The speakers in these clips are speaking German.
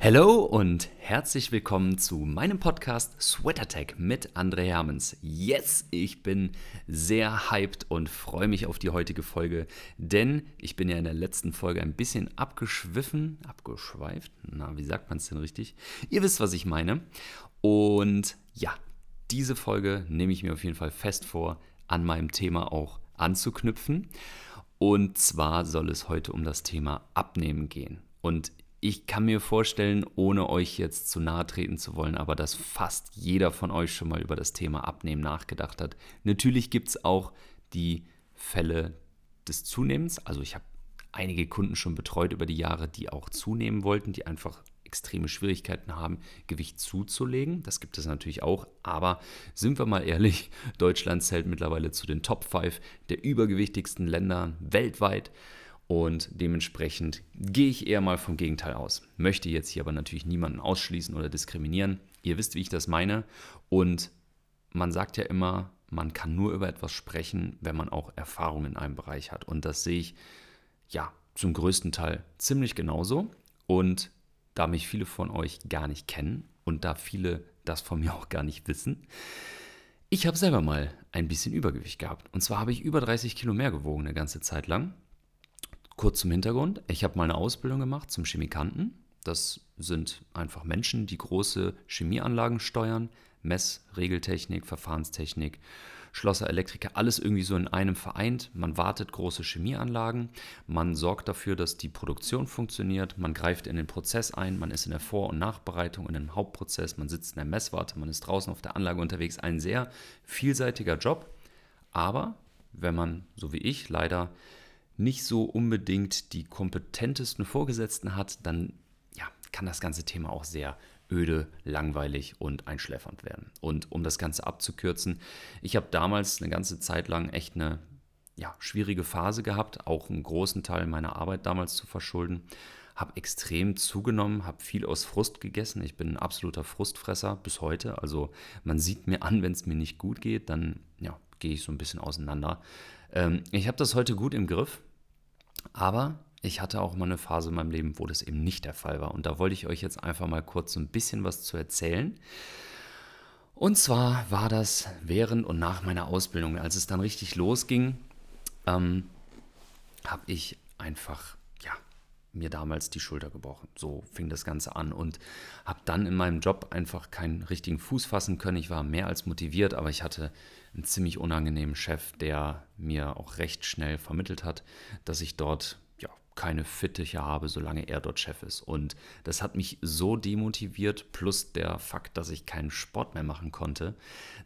Hallo und herzlich willkommen zu meinem Podcast Sweater Tech mit André Hermans. Yes, ich bin sehr hyped und freue mich auf die heutige Folge, denn ich bin ja in der letzten Folge ein bisschen abgeschwiffen, abgeschweift. Na, wie sagt man es denn richtig? Ihr wisst, was ich meine. Und ja, diese Folge nehme ich mir auf jeden Fall fest vor, an meinem Thema auch anzuknüpfen. Und zwar soll es heute um das Thema Abnehmen gehen. Und ich kann mir vorstellen, ohne euch jetzt zu nahe treten zu wollen, aber dass fast jeder von euch schon mal über das Thema Abnehmen nachgedacht hat. Natürlich gibt es auch die Fälle des Zunehmens. Also ich habe einige Kunden schon betreut über die Jahre, die auch zunehmen wollten, die einfach extreme Schwierigkeiten haben, Gewicht zuzulegen. Das gibt es natürlich auch. Aber sind wir mal ehrlich, Deutschland zählt mittlerweile zu den Top 5 der übergewichtigsten Länder weltweit. Und dementsprechend gehe ich eher mal vom Gegenteil aus. Möchte jetzt hier aber natürlich niemanden ausschließen oder diskriminieren. Ihr wisst, wie ich das meine. Und man sagt ja immer, man kann nur über etwas sprechen, wenn man auch Erfahrung in einem Bereich hat. Und das sehe ich ja zum größten Teil ziemlich genauso. Und da mich viele von euch gar nicht kennen und da viele das von mir auch gar nicht wissen, ich habe selber mal ein bisschen Übergewicht gehabt. Und zwar habe ich über 30 Kilo mehr gewogen eine ganze Zeit lang. Kurz zum Hintergrund. Ich habe mal eine Ausbildung gemacht zum Chemikanten. Das sind einfach Menschen, die große Chemieanlagen steuern, Mess, Regeltechnik, Verfahrenstechnik, Schlosser, Elektriker, alles irgendwie so in einem vereint. Man wartet große Chemieanlagen, man sorgt dafür, dass die Produktion funktioniert, man greift in den Prozess ein, man ist in der Vor- und Nachbereitung, in dem Hauptprozess, man sitzt in der Messwarte, man ist draußen auf der Anlage unterwegs. Ein sehr vielseitiger Job, aber wenn man, so wie ich, leider nicht so unbedingt die kompetentesten Vorgesetzten hat, dann ja, kann das ganze Thema auch sehr öde, langweilig und einschläfernd werden. Und um das Ganze abzukürzen, ich habe damals eine ganze Zeit lang echt eine ja, schwierige Phase gehabt, auch einen großen Teil meiner Arbeit damals zu verschulden. Habe extrem zugenommen, habe viel aus Frust gegessen. Ich bin ein absoluter Frustfresser bis heute. Also man sieht mir an, wenn es mir nicht gut geht, dann ja, gehe ich so ein bisschen auseinander. Ähm, ich habe das heute gut im Griff. Aber ich hatte auch mal eine Phase in meinem Leben, wo das eben nicht der Fall war. Und da wollte ich euch jetzt einfach mal kurz so ein bisschen was zu erzählen. Und zwar war das während und nach meiner Ausbildung, als es dann richtig losging, ähm, habe ich einfach mir damals die Schulter gebrochen. So fing das Ganze an und habe dann in meinem Job einfach keinen richtigen Fuß fassen können. Ich war mehr als motiviert, aber ich hatte einen ziemlich unangenehmen Chef, der mir auch recht schnell vermittelt hat, dass ich dort ja, keine Fittiche habe, solange er dort Chef ist. Und das hat mich so demotiviert, plus der Fakt, dass ich keinen Sport mehr machen konnte,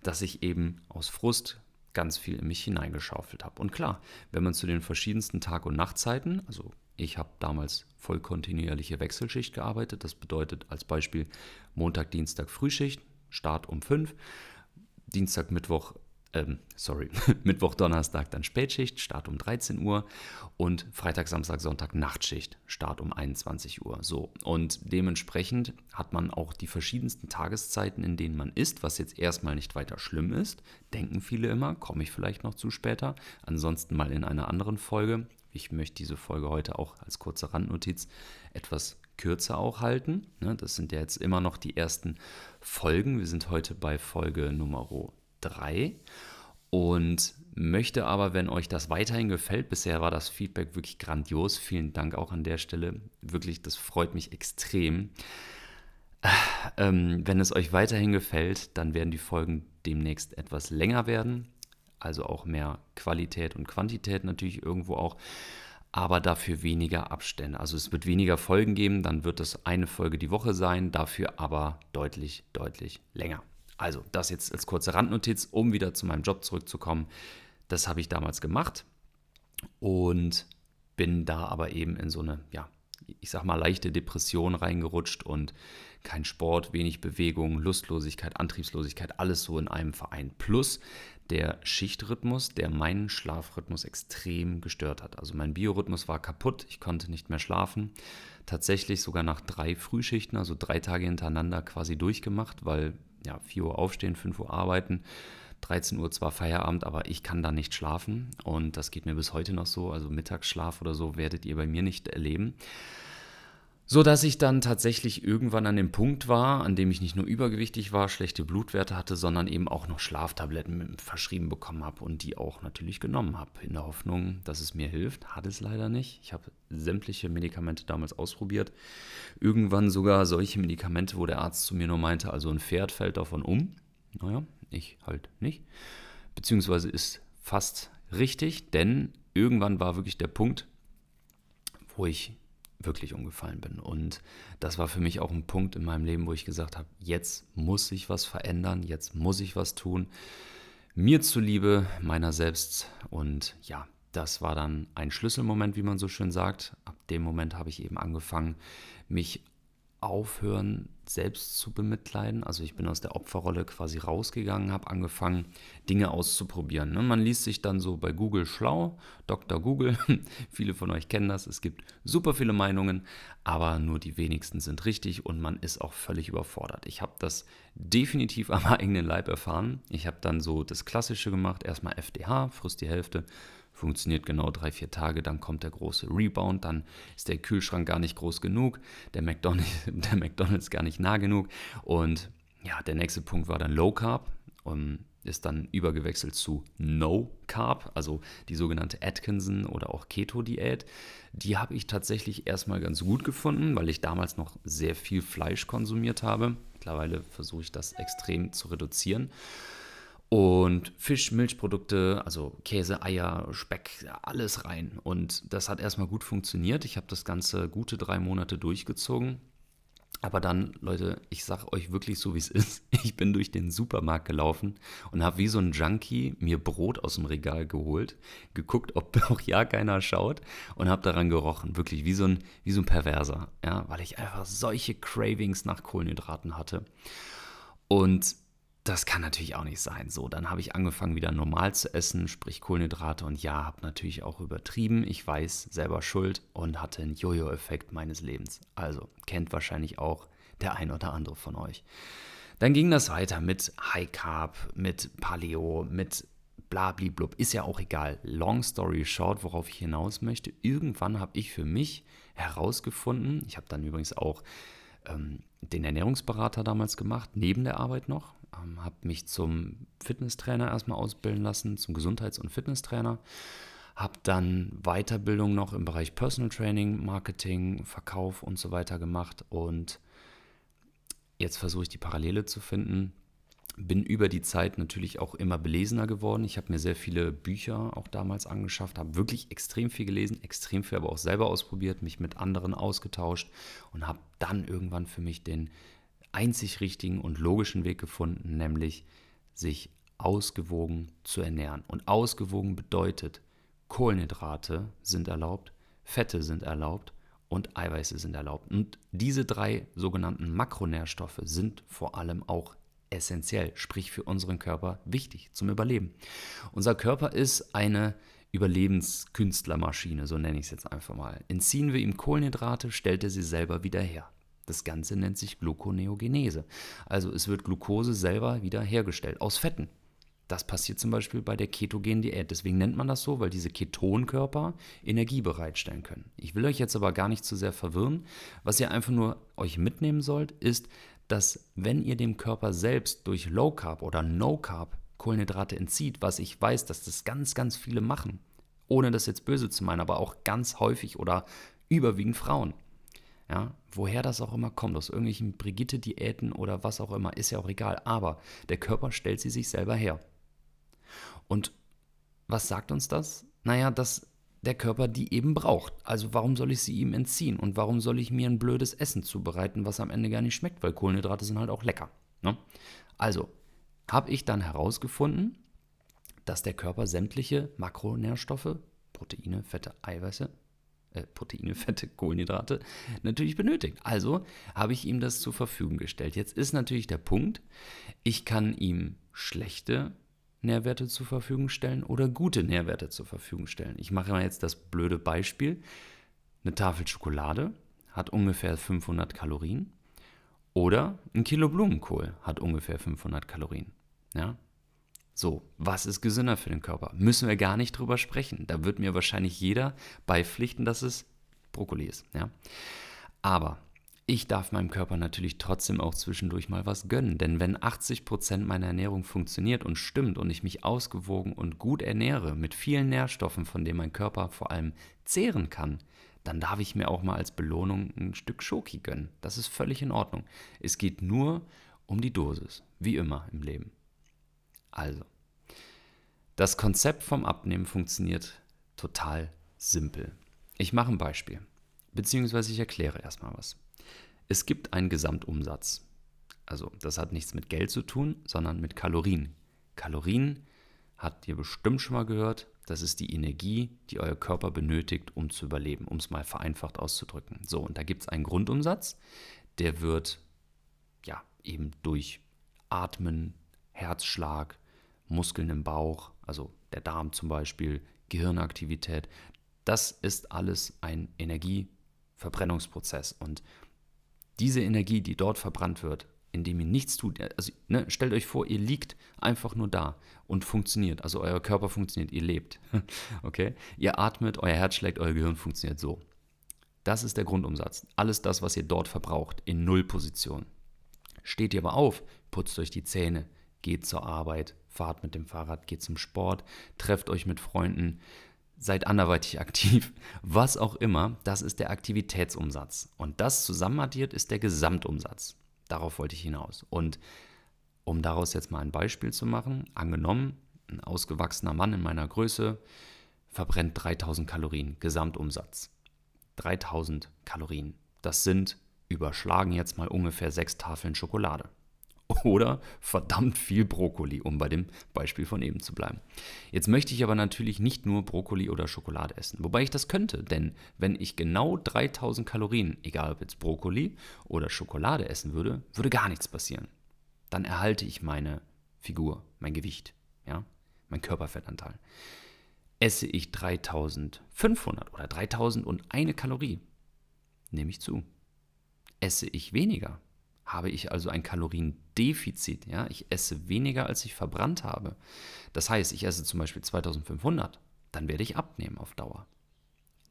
dass ich eben aus Frust ganz viel in mich hineingeschaufelt habe. Und klar, wenn man zu den verschiedensten Tag- und Nachtzeiten, also ich habe damals voll kontinuierliche Wechselschicht gearbeitet, das bedeutet als Beispiel Montag, Dienstag Frühschicht, Start um 5, Dienstag, Mittwoch ähm, sorry, Mittwoch, Donnerstag dann Spätschicht, Start um 13 Uhr und Freitag, Samstag, Sonntag Nachtschicht, Start um 21 Uhr. So, und dementsprechend hat man auch die verschiedensten Tageszeiten, in denen man isst, was jetzt erstmal nicht weiter schlimm ist. Denken viele immer, komme ich vielleicht noch zu später. Ansonsten mal in einer anderen Folge. Ich möchte diese Folge heute auch als kurze Randnotiz etwas kürzer auch halten. Ne, das sind ja jetzt immer noch die ersten Folgen. Wir sind heute bei Folge Nummer 3 und möchte aber, wenn euch das weiterhin gefällt, bisher war das Feedback wirklich grandios, vielen Dank auch an der Stelle, wirklich, das freut mich extrem. Ähm, wenn es euch weiterhin gefällt, dann werden die Folgen demnächst etwas länger werden, also auch mehr Qualität und Quantität natürlich irgendwo auch, aber dafür weniger Abstände. Also es wird weniger Folgen geben, dann wird es eine Folge die Woche sein, dafür aber deutlich, deutlich länger. Also, das jetzt als kurze Randnotiz, um wieder zu meinem Job zurückzukommen. Das habe ich damals gemacht und bin da aber eben in so eine, ja, ich sag mal, leichte Depression reingerutscht und kein Sport, wenig Bewegung, Lustlosigkeit, Antriebslosigkeit, alles so in einem Verein. Plus der Schichtrhythmus, der meinen Schlafrhythmus extrem gestört hat. Also mein Biorhythmus war kaputt, ich konnte nicht mehr schlafen. Tatsächlich sogar nach drei Frühschichten, also drei Tage hintereinander quasi durchgemacht, weil ja, 4 Uhr aufstehen, 5 Uhr arbeiten, 13 Uhr zwar Feierabend, aber ich kann da nicht schlafen und das geht mir bis heute noch so. Also Mittagsschlaf oder so werdet ihr bei mir nicht erleben. So dass ich dann tatsächlich irgendwann an dem Punkt war, an dem ich nicht nur übergewichtig war, schlechte Blutwerte hatte, sondern eben auch noch Schlaftabletten verschrieben bekommen habe und die auch natürlich genommen habe, in der Hoffnung, dass es mir hilft. Hat es leider nicht. Ich habe sämtliche Medikamente damals ausprobiert. Irgendwann sogar solche Medikamente, wo der Arzt zu mir nur meinte, also ein Pferd fällt davon um. Naja, ich halt nicht. Beziehungsweise ist fast richtig, denn irgendwann war wirklich der Punkt, wo ich wirklich umgefallen bin. Und das war für mich auch ein Punkt in meinem Leben, wo ich gesagt habe, jetzt muss sich was verändern, jetzt muss ich was tun. Mir zuliebe, meiner selbst. Und ja, das war dann ein Schlüsselmoment, wie man so schön sagt. Ab dem Moment habe ich eben angefangen, mich aufhören, selbst zu bemitleiden. Also ich bin aus der Opferrolle quasi rausgegangen, habe angefangen, Dinge auszuprobieren. Ne? Man liest sich dann so bei Google schlau, Dr. Google, viele von euch kennen das, es gibt super viele Meinungen, aber nur die wenigsten sind richtig und man ist auch völlig überfordert. Ich habe das definitiv am eigenen Leib erfahren. Ich habe dann so das Klassische gemacht, erstmal FDH, frisst die Hälfte, funktioniert genau drei, vier Tage, dann kommt der große Rebound, dann ist der Kühlschrank gar nicht groß genug, der McDonald's, der McDonald's gar nicht nah genug und ja, der nächste Punkt war dann Low Carb und ist dann übergewechselt zu No Carb, also die sogenannte Atkinson oder auch Keto-Diät. Die habe ich tatsächlich erstmal ganz gut gefunden, weil ich damals noch sehr viel Fleisch konsumiert habe. Mittlerweile versuche ich das extrem zu reduzieren. Und Fisch, Milchprodukte, also Käse, Eier, Speck, alles rein. Und das hat erstmal gut funktioniert. Ich habe das Ganze gute drei Monate durchgezogen. Aber dann, Leute, ich sage euch wirklich so, wie es ist. Ich bin durch den Supermarkt gelaufen und habe wie so ein Junkie mir Brot aus dem Regal geholt, geguckt, ob auch ja keiner schaut und habe daran gerochen. Wirklich wie so ein, wie so ein Perverser. Ja, weil ich einfach solche Cravings nach Kohlenhydraten hatte. Und das kann natürlich auch nicht sein. So, dann habe ich angefangen, wieder normal zu essen, sprich Kohlenhydrate. Und ja, habe natürlich auch übertrieben. Ich weiß, selber schuld und hatte einen Jojo-Effekt meines Lebens. Also, kennt wahrscheinlich auch der ein oder andere von euch. Dann ging das weiter mit High Carb, mit Paleo, mit blablablub. Ist ja auch egal. Long story short, worauf ich hinaus möchte. Irgendwann habe ich für mich herausgefunden, ich habe dann übrigens auch ähm, den Ernährungsberater damals gemacht, neben der Arbeit noch ähm, habe mich zum Fitnesstrainer erstmal ausbilden lassen, zum Gesundheits- und Fitnesstrainer. Habe dann Weiterbildung noch im Bereich Personal Training, Marketing, Verkauf und so weiter gemacht. Und jetzt versuche ich die Parallele zu finden. Bin über die Zeit natürlich auch immer belesener geworden. Ich habe mir sehr viele Bücher auch damals angeschafft, habe wirklich extrem viel gelesen, extrem viel aber auch selber ausprobiert, mich mit anderen ausgetauscht und habe dann irgendwann für mich den einzig richtigen und logischen Weg gefunden, nämlich sich ausgewogen zu ernähren. Und ausgewogen bedeutet, Kohlenhydrate sind erlaubt, Fette sind erlaubt und Eiweiße sind erlaubt. Und diese drei sogenannten Makronährstoffe sind vor allem auch essentiell, sprich für unseren Körper wichtig zum Überleben. Unser Körper ist eine Überlebenskünstlermaschine, so nenne ich es jetzt einfach mal. Entziehen wir ihm Kohlenhydrate, stellt er sie selber wieder her. Das Ganze nennt sich Gluconeogenese. Also es wird Glucose selber wieder hergestellt aus Fetten. Das passiert zum Beispiel bei der ketogenen Diät. Deswegen nennt man das so, weil diese Ketonkörper Energie bereitstellen können. Ich will euch jetzt aber gar nicht zu sehr verwirren. Was ihr einfach nur euch mitnehmen sollt, ist, dass wenn ihr dem Körper selbst durch Low Carb oder No Carb Kohlenhydrate entzieht, was ich weiß, dass das ganz, ganz viele machen, ohne das jetzt böse zu meinen, aber auch ganz häufig oder überwiegend Frauen, ja, woher das auch immer kommt, aus irgendwelchen Brigitte-Diäten oder was auch immer, ist ja auch egal. Aber der Körper stellt sie sich selber her. Und was sagt uns das? Naja, dass der Körper die eben braucht. Also warum soll ich sie ihm entziehen? Und warum soll ich mir ein blödes Essen zubereiten, was am Ende gar nicht schmeckt? Weil Kohlenhydrate sind halt auch lecker. Ne? Also habe ich dann herausgefunden, dass der Körper sämtliche Makronährstoffe, Proteine, Fette, Eiweiße, äh, Proteine, Fette, Kohlenhydrate natürlich benötigt. Also habe ich ihm das zur Verfügung gestellt. Jetzt ist natürlich der Punkt, ich kann ihm schlechte Nährwerte zur Verfügung stellen oder gute Nährwerte zur Verfügung stellen. Ich mache mal jetzt das blöde Beispiel. Eine Tafel Schokolade hat ungefähr 500 Kalorien oder ein Kilo Blumenkohl hat ungefähr 500 Kalorien. Ja, so, was ist gesünder für den Körper? Müssen wir gar nicht drüber sprechen. Da wird mir wahrscheinlich jeder beipflichten, dass es Brokkoli ist. Ja? Aber ich darf meinem Körper natürlich trotzdem auch zwischendurch mal was gönnen. Denn wenn 80% meiner Ernährung funktioniert und stimmt und ich mich ausgewogen und gut ernähre mit vielen Nährstoffen, von denen mein Körper vor allem zehren kann, dann darf ich mir auch mal als Belohnung ein Stück Schoki gönnen. Das ist völlig in Ordnung. Es geht nur um die Dosis, wie immer im Leben. Also, das Konzept vom Abnehmen funktioniert total simpel. Ich mache ein Beispiel, beziehungsweise ich erkläre erstmal was. Es gibt einen Gesamtumsatz. Also das hat nichts mit Geld zu tun, sondern mit Kalorien. Kalorien habt ihr bestimmt schon mal gehört. Das ist die Energie, die euer Körper benötigt, um zu überleben, um es mal vereinfacht auszudrücken. So, und da gibt es einen Grundumsatz, der wird ja eben durch Atmen, Herzschlag, Muskeln im Bauch, also der Darm zum Beispiel, Gehirnaktivität, das ist alles ein Energieverbrennungsprozess. Und diese Energie, die dort verbrannt wird, indem ihr nichts tut, also ne, stellt euch vor, ihr liegt einfach nur da und funktioniert. Also euer Körper funktioniert, ihr lebt. okay? Ihr atmet, euer Herz schlägt, euer Gehirn funktioniert so. Das ist der Grundumsatz. Alles das, was ihr dort verbraucht, in Nullposition. Steht ihr aber auf, putzt euch die Zähne, geht zur Arbeit, fahrt mit dem Fahrrad, geht zum Sport, trefft euch mit Freunden, seid anderweitig aktiv, was auch immer, das ist der Aktivitätsumsatz. Und das zusammenaddiert ist der Gesamtumsatz. Darauf wollte ich hinaus. Und um daraus jetzt mal ein Beispiel zu machen, angenommen, ein ausgewachsener Mann in meiner Größe verbrennt 3000 Kalorien Gesamtumsatz. 3000 Kalorien. Das sind überschlagen jetzt mal ungefähr sechs Tafeln Schokolade oder verdammt viel Brokkoli, um bei dem Beispiel von eben zu bleiben. Jetzt möchte ich aber natürlich nicht nur Brokkoli oder Schokolade essen, wobei ich das könnte, denn wenn ich genau 3000 Kalorien, egal ob jetzt Brokkoli oder Schokolade essen würde, würde gar nichts passieren. Dann erhalte ich meine Figur, mein Gewicht, ja, mein Körperfettanteil. Esse ich 3500 oder 3001 Kalorie, nehme ich zu. Esse ich weniger, habe ich also ein Kaloriendefizit. Ja? Ich esse weniger, als ich verbrannt habe. Das heißt, ich esse zum Beispiel 2500, dann werde ich abnehmen auf Dauer.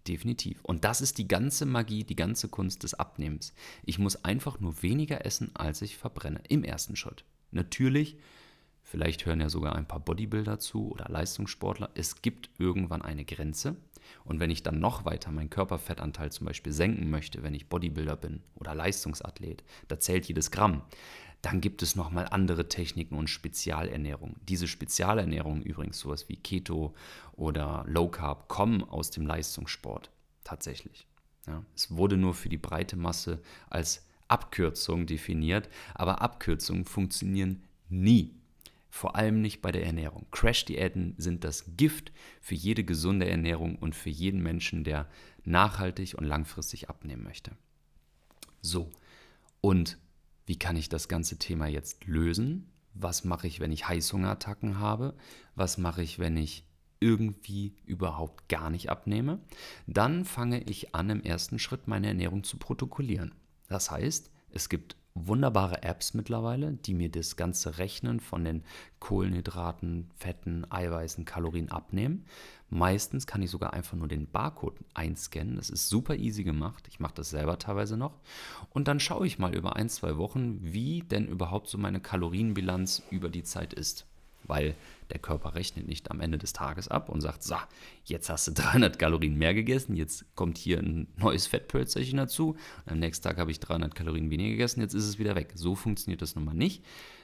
Definitiv. Und das ist die ganze Magie, die ganze Kunst des Abnehmens. Ich muss einfach nur weniger essen, als ich verbrenne, im ersten Schritt. Natürlich, vielleicht hören ja sogar ein paar Bodybuilder zu oder Leistungssportler, es gibt irgendwann eine Grenze. Und wenn ich dann noch weiter meinen Körperfettanteil zum Beispiel senken möchte, wenn ich Bodybuilder bin oder Leistungsathlet, da zählt jedes Gramm, dann gibt es nochmal andere Techniken und Spezialernährung. Diese Spezialernährung übrigens, sowas wie Keto oder Low Carb, kommen aus dem Leistungssport tatsächlich. Ja, es wurde nur für die breite Masse als Abkürzung definiert, aber Abkürzungen funktionieren nie vor allem nicht bei der Ernährung. Crash-Diäten sind das Gift für jede gesunde Ernährung und für jeden Menschen, der nachhaltig und langfristig abnehmen möchte. So, und wie kann ich das ganze Thema jetzt lösen? Was mache ich, wenn ich Heißhungerattacken habe? Was mache ich, wenn ich irgendwie überhaupt gar nicht abnehme? Dann fange ich an, im ersten Schritt meine Ernährung zu protokollieren. Das heißt, es gibt wunderbare Apps mittlerweile, die mir das ganze Rechnen von den Kohlenhydraten, Fetten, Eiweißen, Kalorien abnehmen. Meistens kann ich sogar einfach nur den Barcode einscannen. Das ist super easy gemacht. Ich mache das selber teilweise noch. Und dann schaue ich mal über ein, zwei Wochen, wie denn überhaupt so meine Kalorienbilanz über die Zeit ist weil der Körper rechnet nicht am Ende des Tages ab und sagt, so, jetzt hast du 300 Kalorien mehr gegessen, jetzt kommt hier ein neues Fettpölzerchen dazu, am nächsten Tag habe ich 300 Kalorien weniger gegessen, jetzt ist es wieder weg. So funktioniert das nun mal nicht.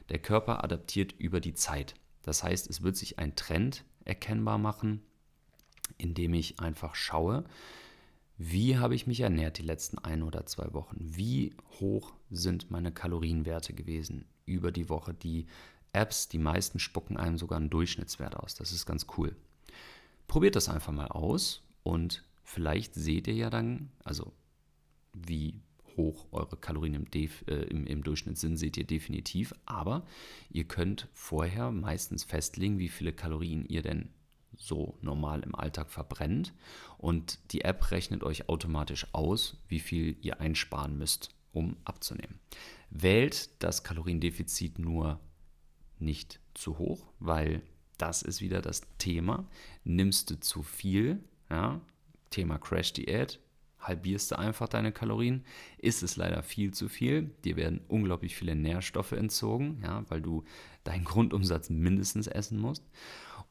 Der Körper adaptiert über die Zeit. Das heißt, es wird sich ein Trend erkennbar machen, indem ich einfach schaue, wie habe ich mich ernährt die letzten ein oder zwei Wochen? Wie hoch sind meine Kalorienwerte gewesen über die Woche, die Apps, die meisten spucken einem sogar einen Durchschnittswert aus. Das ist ganz cool. Probiert das einfach mal aus und vielleicht seht ihr ja dann, also wie hoch eure Kalorien im, Def, äh, im, im, Durchschnitt sind, seht ihr definitiv. Aber ihr könnt vorher meistens festlegen, wie viele Kalorien ihr denn so normal im Alltag verbrennt. Und die App rechnet euch automatisch aus, wie viel ihr einsparen müsst, um abzunehmen. Wählt das Kaloriendefizit nur nicht zu hoch, weil das ist wieder das Thema. Nimmst du zu viel, ja, Thema Crash-Diät, halbierst du einfach deine Kalorien. Ist es leider viel zu viel. Dir werden unglaublich viele Nährstoffe entzogen, ja, weil du deinen Grundumsatz mindestens essen musst.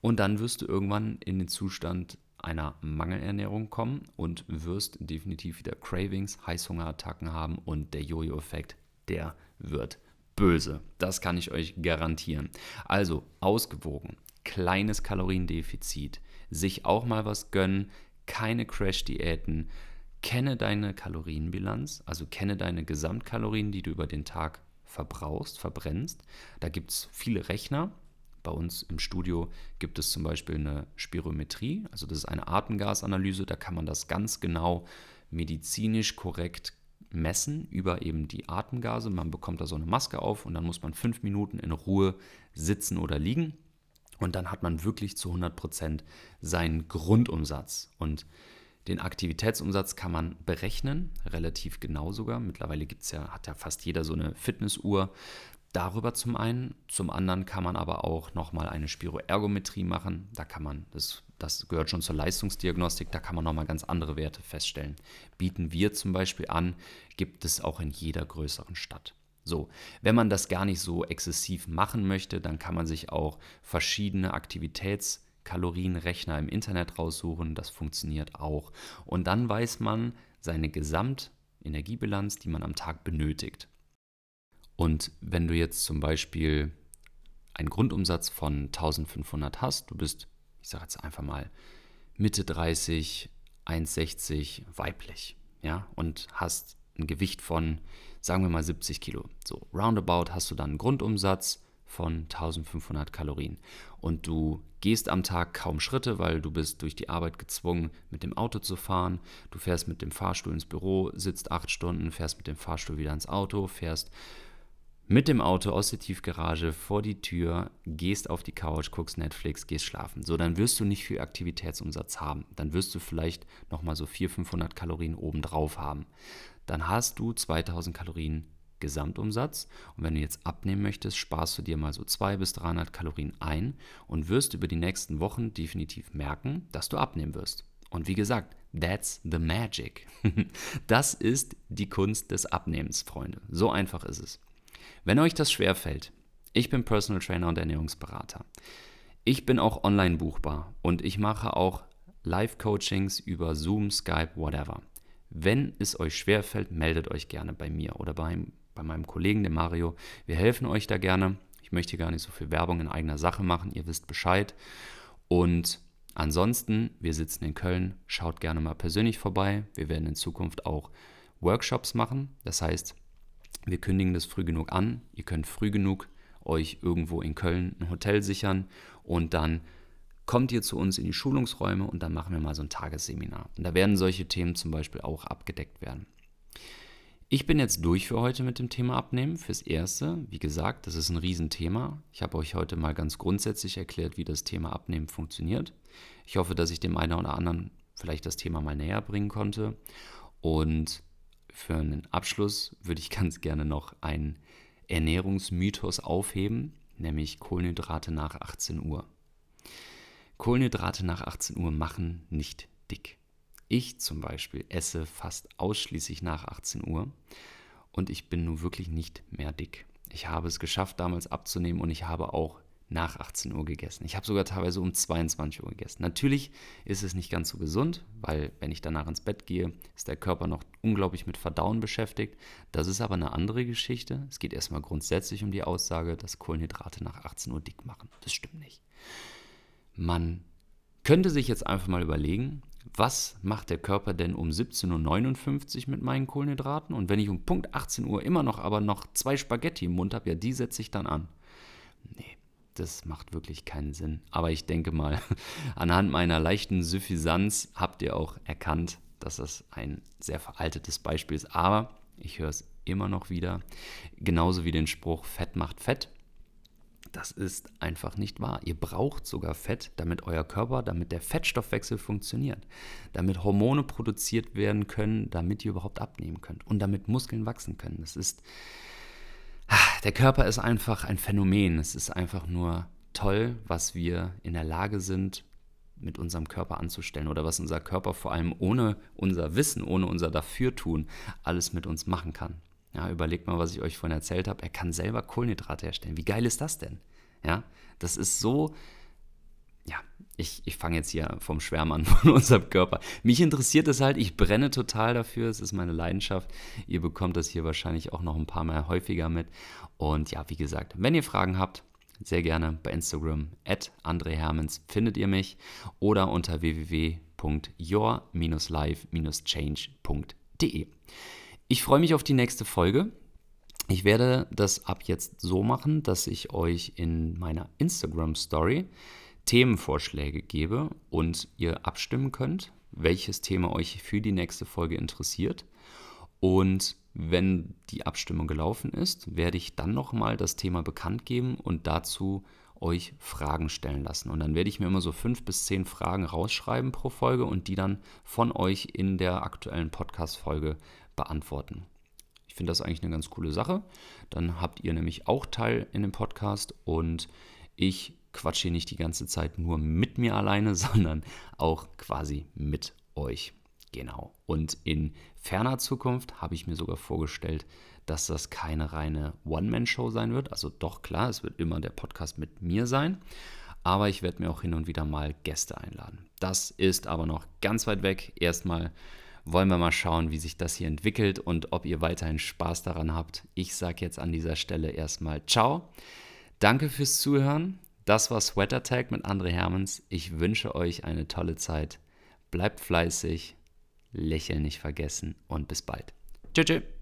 Und dann wirst du irgendwann in den Zustand einer Mangelernährung kommen und wirst definitiv wieder Cravings, Heißhungerattacken haben und der Jojo-Effekt, der wird böse. Das kann ich euch garantieren. Also ausgewogen, kleines Kaloriendefizit, sich auch mal was gönnen, keine Crash-Diäten, kenne deine Kalorienbilanz, also kenne deine Gesamtkalorien, die du über den Tag verbrauchst, verbrennst. Da gibt es viele Rechner. Bei uns im Studio gibt es zum Beispiel eine Spirometrie, also das ist eine Atemgasanalyse, da kann man das ganz genau medizinisch korrekt messen über eben die Atemgase. Man bekommt da so eine Maske auf und dann muss man fünf Minuten in Ruhe sitzen oder liegen. Und dann hat man wirklich zu 100 Prozent seinen Grundumsatz. Und den Aktivitätsumsatz kann man berechnen, relativ genau sogar. Mittlerweile gibt's ja, hat ja fast jeder so eine Fitnessuhr. Darüber zum einen. Zum anderen kann man aber auch nochmal eine Spiroergometrie machen. Da kann man, das, das gehört schon zur Leistungsdiagnostik, da kann man nochmal ganz andere Werte feststellen. Bieten wir zum Beispiel an, gibt es auch in jeder größeren Stadt. So, wenn man das gar nicht so exzessiv machen möchte, dann kann man sich auch verschiedene Aktivitätskalorienrechner im Internet raussuchen. Das funktioniert auch. Und dann weiß man seine Gesamtenergiebilanz, die man am Tag benötigt. Und wenn du jetzt zum Beispiel einen Grundumsatz von 1500 hast, du bist, ich sage jetzt einfach mal, Mitte 30, 1,60 weiblich, ja, und hast ein Gewicht von sagen wir mal 70 Kilo. So, roundabout hast du dann einen Grundumsatz von 1500 Kalorien. Und du gehst am Tag kaum Schritte, weil du bist durch die Arbeit gezwungen, mit dem Auto zu fahren. Du fährst mit dem Fahrstuhl ins Büro, sitzt acht Stunden, fährst mit dem Fahrstuhl wieder ins Auto, fährst mit dem Auto aus der Tiefgarage vor die Tür, gehst auf die Couch, guckst Netflix, gehst schlafen. So, dann wirst du nicht viel Aktivitätsumsatz haben. Dann wirst du vielleicht nochmal so 400, 500 Kalorien obendrauf haben dann hast du 2000 Kalorien Gesamtumsatz. Und wenn du jetzt abnehmen möchtest, sparst du dir mal so 200 bis 300 Kalorien ein und wirst über die nächsten Wochen definitiv merken, dass du abnehmen wirst. Und wie gesagt, that's the magic. das ist die Kunst des Abnehmens, Freunde. So einfach ist es. Wenn euch das schwerfällt, ich bin Personal Trainer und Ernährungsberater. Ich bin auch online buchbar und ich mache auch Live-Coachings über Zoom, Skype, whatever. Wenn es euch schwerfällt, meldet euch gerne bei mir oder bei, bei meinem Kollegen, dem Mario. Wir helfen euch da gerne. Ich möchte gar nicht so viel Werbung in eigener Sache machen, ihr wisst Bescheid. Und ansonsten, wir sitzen in Köln, schaut gerne mal persönlich vorbei. Wir werden in Zukunft auch Workshops machen. Das heißt, wir kündigen das früh genug an. Ihr könnt früh genug euch irgendwo in Köln ein Hotel sichern und dann kommt ihr zu uns in die Schulungsräume und dann machen wir mal so ein Tagesseminar. Und da werden solche Themen zum Beispiel auch abgedeckt werden. Ich bin jetzt durch für heute mit dem Thema Abnehmen. Fürs Erste, wie gesagt, das ist ein Riesenthema. Ich habe euch heute mal ganz grundsätzlich erklärt, wie das Thema Abnehmen funktioniert. Ich hoffe, dass ich dem einen oder anderen vielleicht das Thema mal näher bringen konnte. Und für einen Abschluss würde ich ganz gerne noch einen Ernährungsmythos aufheben, nämlich Kohlenhydrate nach 18 Uhr. Kohlenhydrate nach 18 Uhr machen nicht dick. Ich zum Beispiel esse fast ausschließlich nach 18 Uhr und ich bin nun wirklich nicht mehr dick. Ich habe es geschafft, damals abzunehmen und ich habe auch nach 18 Uhr gegessen. Ich habe sogar teilweise um 22 Uhr gegessen. Natürlich ist es nicht ganz so gesund, weil wenn ich danach ins Bett gehe, ist der Körper noch unglaublich mit Verdauen beschäftigt. Das ist aber eine andere Geschichte. Es geht erstmal grundsätzlich um die Aussage, dass Kohlenhydrate nach 18 Uhr dick machen. Das stimmt nicht. Man könnte sich jetzt einfach mal überlegen, was macht der Körper denn um 17.59 Uhr mit meinen Kohlenhydraten? Und wenn ich um Punkt 18 Uhr immer noch aber noch zwei Spaghetti im Mund habe, ja, die setze ich dann an. Nee, das macht wirklich keinen Sinn. Aber ich denke mal, anhand meiner leichten Suffisanz habt ihr auch erkannt, dass das ein sehr veraltetes Beispiel ist. Aber ich höre es immer noch wieder. Genauso wie den Spruch, Fett macht Fett. Das ist einfach nicht wahr. Ihr braucht sogar Fett, damit euer Körper, damit der Fettstoffwechsel funktioniert, damit Hormone produziert werden können, damit ihr überhaupt abnehmen könnt und damit Muskeln wachsen können. Das ist der Körper ist einfach ein Phänomen. Es ist einfach nur toll, was wir in der Lage sind, mit unserem Körper anzustellen oder was unser Körper vor allem ohne unser Wissen, ohne unser Dafürtun alles mit uns machen kann. Ja, überlegt mal, was ich euch vorhin erzählt habe. Er kann selber Kohlenhydrate herstellen. Wie geil ist das denn? Ja, das ist so. Ja, ich, ich fange jetzt hier vom Schwärmen an von unserem Körper. Mich interessiert es halt, ich brenne total dafür, es ist meine Leidenschaft. Ihr bekommt das hier wahrscheinlich auch noch ein paar Mal häufiger mit. Und ja, wie gesagt, wenn ihr Fragen habt, sehr gerne bei Instagram at Hermans findet ihr mich oder unter www.your-life-change.de. Ich freue mich auf die nächste Folge. Ich werde das ab jetzt so machen, dass ich euch in meiner Instagram Story Themenvorschläge gebe und ihr abstimmen könnt, welches Thema euch für die nächste Folge interessiert. Und wenn die Abstimmung gelaufen ist, werde ich dann nochmal das Thema bekannt geben und dazu euch Fragen stellen lassen. Und dann werde ich mir immer so fünf bis zehn Fragen rausschreiben pro Folge und die dann von euch in der aktuellen Podcast-Folge beantworten. Ich finde das eigentlich eine ganz coole Sache. Dann habt ihr nämlich auch Teil in dem Podcast und ich quatsche hier nicht die ganze Zeit nur mit mir alleine, sondern auch quasi mit euch. Genau. Und in ferner Zukunft habe ich mir sogar vorgestellt, dass das keine reine One-Man-Show sein wird. Also doch klar, es wird immer der Podcast mit mir sein. Aber ich werde mir auch hin und wieder mal Gäste einladen. Das ist aber noch ganz weit weg. Erstmal wollen wir mal schauen, wie sich das hier entwickelt und ob ihr weiterhin Spaß daran habt. Ich sage jetzt an dieser Stelle erstmal Ciao. Danke fürs Zuhören. Das war Sweater Tag mit André Hermans. Ich wünsche euch eine tolle Zeit. Bleibt fleißig Lächeln nicht vergessen und bis bald. Tschüss. tschüss.